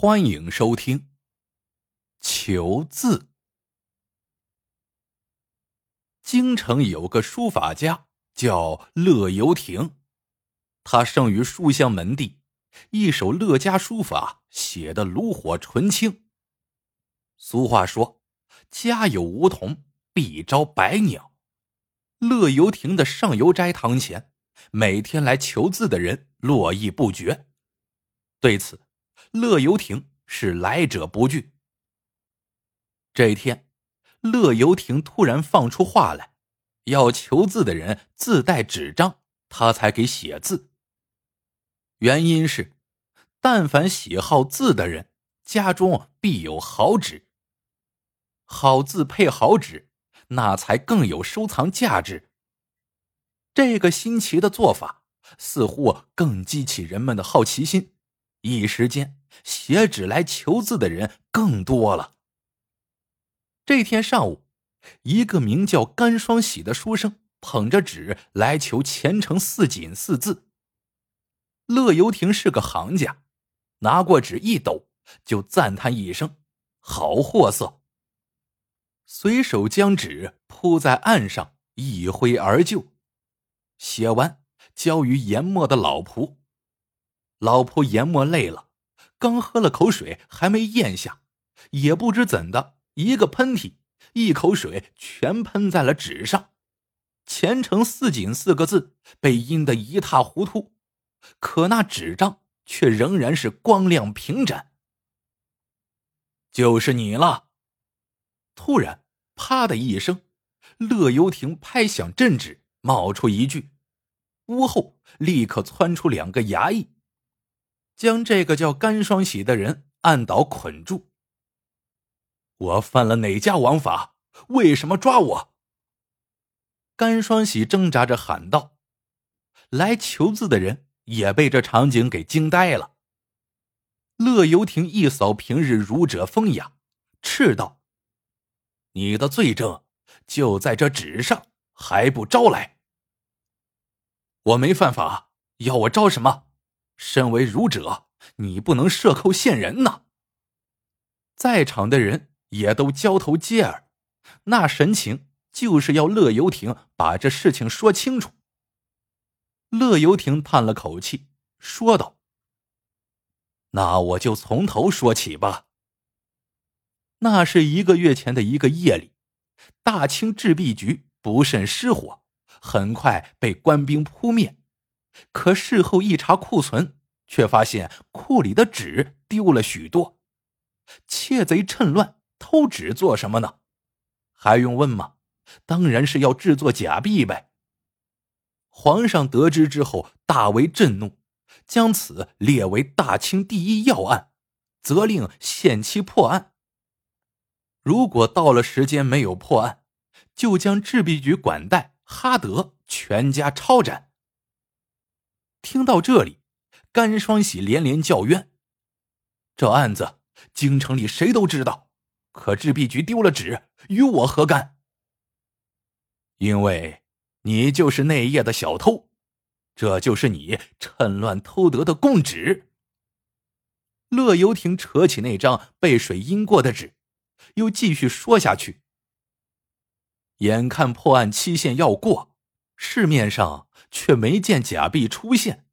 欢迎收听。求字。京城有个书法家叫乐游亭，他生于书香门第，一手乐家书法写的炉火纯青。俗话说：“家有梧桐必招百鸟。”乐游亭的上游斋堂前，每天来求字的人络绎不绝。对此，乐游亭是来者不拒。这一天，乐游亭突然放出话来，要求字的人自带纸张，他才给写字。原因是，但凡喜好字的人，家中必有好纸。好字配好纸，那才更有收藏价值。这个新奇的做法，似乎更激起人们的好奇心。一时间，写纸来求字的人更多了。这天上午，一个名叫甘双喜的书生捧着纸来求前程似锦四字。乐游亭是个行家，拿过纸一抖，就赞叹一声：“好货色！”随手将纸铺在案上，一挥而就。写完，交于研墨的老仆。老仆研墨累了，刚喝了口水，还没咽下，也不知怎的，一个喷嚏，一口水全喷在了纸上，“前程似锦”四个字被阴得一塌糊涂，可那纸张却仍然是光亮平展。就是你了！突然，啪的一声，乐游亭拍响镇纸，冒出一句，屋后立刻窜出两个衙役。将这个叫甘双喜的人按倒捆住。我犯了哪家王法？为什么抓我？甘双喜挣扎着喊道。来求字的人也被这场景给惊呆了。乐游亭一扫平日儒者风雅，斥道：“你的罪证就在这纸上，还不招来？我没犯法，要我招什么？”身为儒者，你不能设扣陷人呐！在场的人也都交头接耳，那神情就是要乐游亭把这事情说清楚。乐游亭叹了口气，说道：“那我就从头说起吧。那是一个月前的一个夜里，大清制币局不慎失火，很快被官兵扑灭。”可事后一查库存，却发现库里的纸丢了许多。窃贼趁乱偷纸做什么呢？还用问吗？当然是要制作假币呗。皇上得知之后大为震怒，将此列为大清第一要案，责令限期破案。如果到了时间没有破案，就将制币局管带哈德全家抄斩。听到这里，甘双喜连连叫冤。这案子京城里谁都知道，可制币局丢了纸，与我何干？因为你就是那夜的小偷，这就是你趁乱偷得的供纸。乐游亭扯起那张被水阴过的纸，又继续说下去。眼看破案期限要过，市面上……却没见假币出现，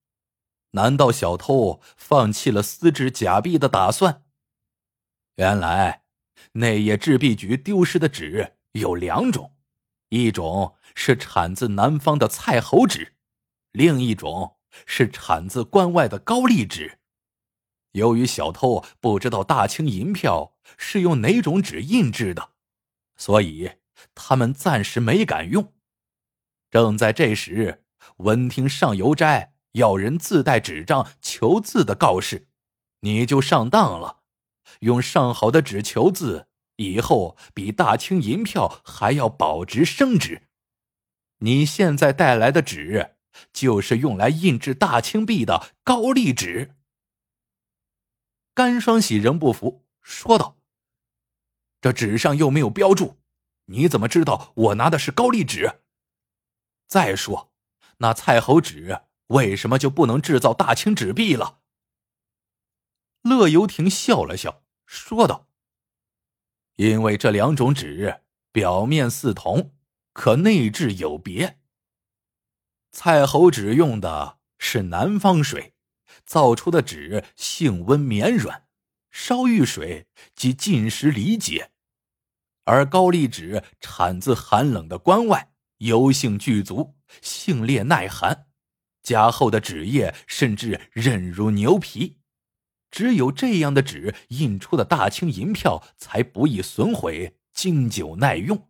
难道小偷放弃了私制假币的打算？原来那夜制币局丢失的纸有两种，一种是产自南方的蔡侯纸，另一种是产自关外的高丽纸。由于小偷不知道大清银票是用哪种纸印制的，所以他们暂时没敢用。正在这时。闻听上游斋要人自带纸张求字的告示，你就上当了。用上好的纸求字，以后比大清银票还要保值升值。你现在带来的纸，就是用来印制大清币的高丽纸。甘双喜仍不服，说道：“这纸上又没有标注，你怎么知道我拿的是高丽纸？再说。”那蔡侯纸为什么就不能制造大清纸币了？乐游亭笑了笑，说道：“因为这两种纸表面似同，可内质有别。蔡侯纸用的是南方水，造出的纸性温绵软，烧遇水即尽失理解；而高丽纸产自寒冷的关外，油性具足，性烈耐寒，加厚的纸页甚至韧如牛皮。”只有这样的纸印出的大清银票才不易损毁，经久耐用。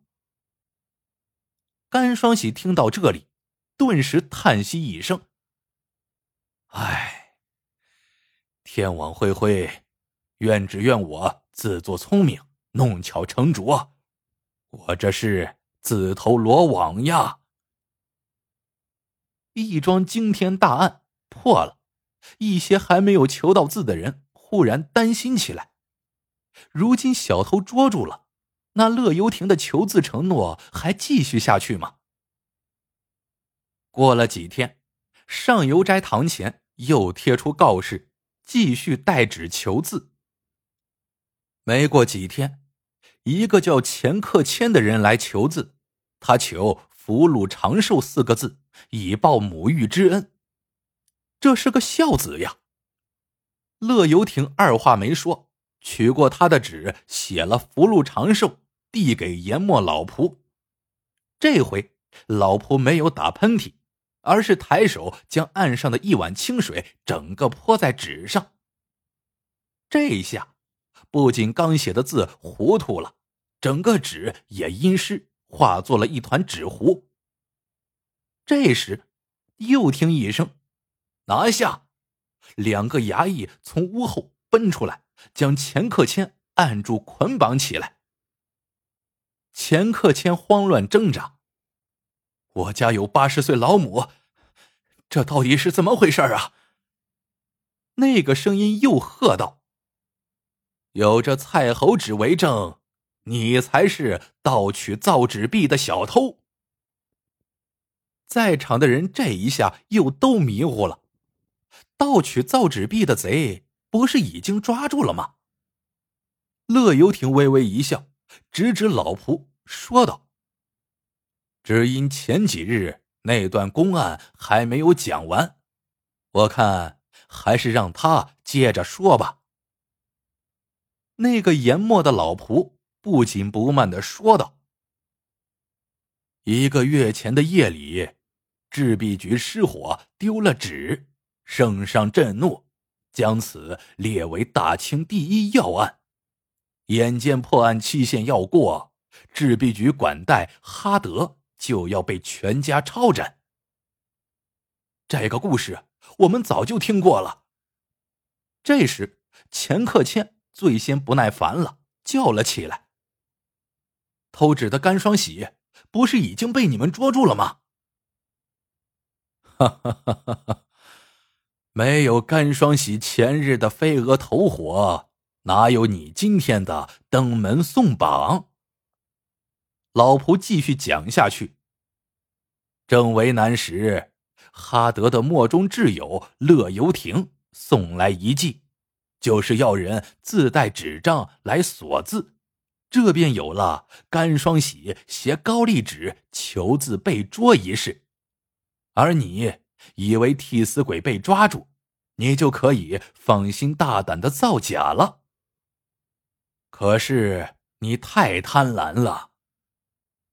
甘双喜听到这里，顿时叹息一声：“唉，天网恢恢，怨只怨我自作聪明，弄巧成拙，我这是自投罗网呀！”一桩惊天大案破了。一些还没有求到字的人忽然担心起来。如今小偷捉住了，那乐游亭的求字承诺还继续下去吗？过了几天，上游斋堂前又贴出告示，继续代纸求字。没过几天，一个叫钱克谦的人来求字，他求“福禄长寿”四个字，以报母育之恩。这是个孝子呀！乐游亭二话没说，取过他的纸，写了“福禄长寿”，递给阎墨老仆。这回老仆没有打喷嚏，而是抬手将岸上的一碗清水整个泼在纸上。这一下不仅刚写的字糊涂了，整个纸也阴湿，化作了一团纸糊。这时，又听一声。拿下！两个衙役从屋后奔出来，将钱克谦按住捆绑起来。钱克谦慌乱挣扎：“我家有八十岁老母，这到底是怎么回事啊？”那个声音又喝道：“有着蔡侯纸为证，你才是盗取造纸币的小偷。”在场的人这一下又都迷糊了。盗取造纸币的贼不是已经抓住了吗？乐游亭微微一笑，指指老仆说道：“只因前几日那段公案还没有讲完，我看还是让他接着说吧。”那个研墨的老仆不紧不慢的说道：“一个月前的夜里，制币局失火，丢了纸。”圣上震怒，将此列为大清第一要案。眼见破案期限要过，制币局管带哈德就要被全家抄斩。这个故事我们早就听过了。这时，钱克谦最先不耐烦了，叫了起来：“偷纸的甘双喜，不是已经被你们捉住了吗？”哈哈哈哈哈！没有甘双喜前日的飞蛾投火，哪有你今天的登门送榜？老仆继续讲下去。正为难时，哈德的墨中挚友乐游亭送来一计，就是要人自带纸张来锁字，这便有了甘双喜携高丽纸求字被捉一事。而你。以为替死鬼被抓住，你就可以放心大胆的造假了。可是你太贪婪了，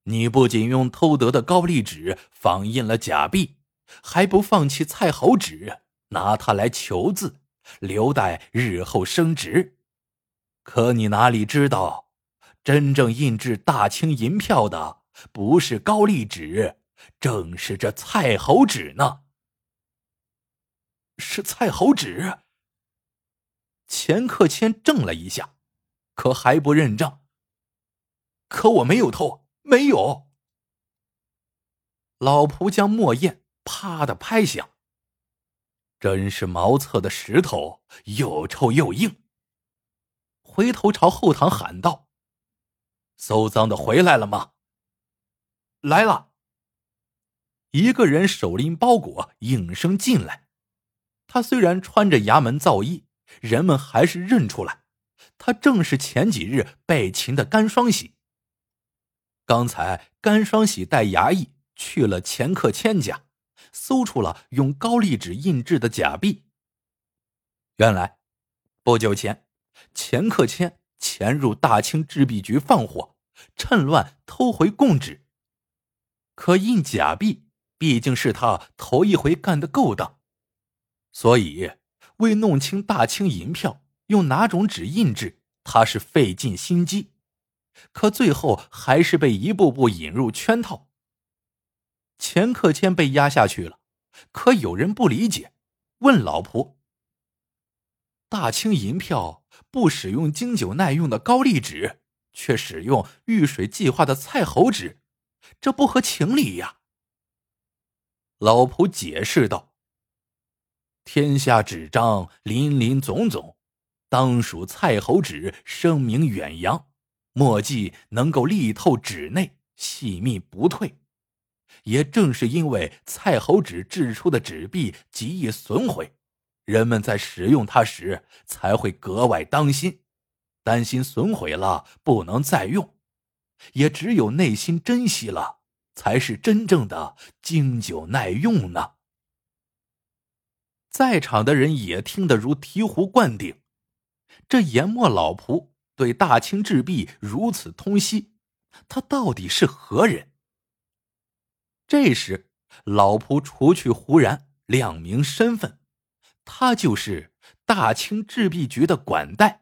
你不仅用偷得的高丽纸仿印了假币，还不放弃蔡侯纸，拿它来求字，留待日后升值。可你哪里知道，真正印制大清银票的不是高丽纸，正是这蔡侯纸呢。是蔡侯纸。钱克谦怔了一下，可还不认账。可我没有偷，没有。老仆将墨砚啪的拍响。真是茅厕的石头，又臭又硬。回头朝后堂喊道：“搜赃的回来了吗？”来了。一个人手拎包裹，应声进来。他虽然穿着衙门皂衣，人们还是认出来，他正是前几日被擒的甘双喜。刚才甘双喜带衙役去了钱克谦家，搜出了用高丽纸印制的假币。原来，不久前，钱克谦潜入大清制币局放火，趁乱偷回贡纸。可印假币毕竟是他头一回干的勾当，所以为弄清大清银票用哪种纸印制，他是费尽心机。可最后还是被一步步引入圈套。钱克谦被压下去了，可有人不理解，问老仆。大清银票不使用经久耐用的高丽纸，却使用遇水即化的菜猴纸，这不合情理呀！老仆解释道：“天下纸张林林总总，当属菜猴纸声名远扬，墨迹能够力透纸内，细密不退。也正是因为菜猴纸制出的纸币极易损毁。”人们在使用它时才会格外当心，担心损毁了不能再用，也只有内心珍惜了，才是真正的经久耐用呢。在场的人也听得如醍醐灌顶，这研墨老仆对大清制币如此通悉，他到底是何人？这时，老仆除去胡然，亮明身份。他就是大清制币局的管带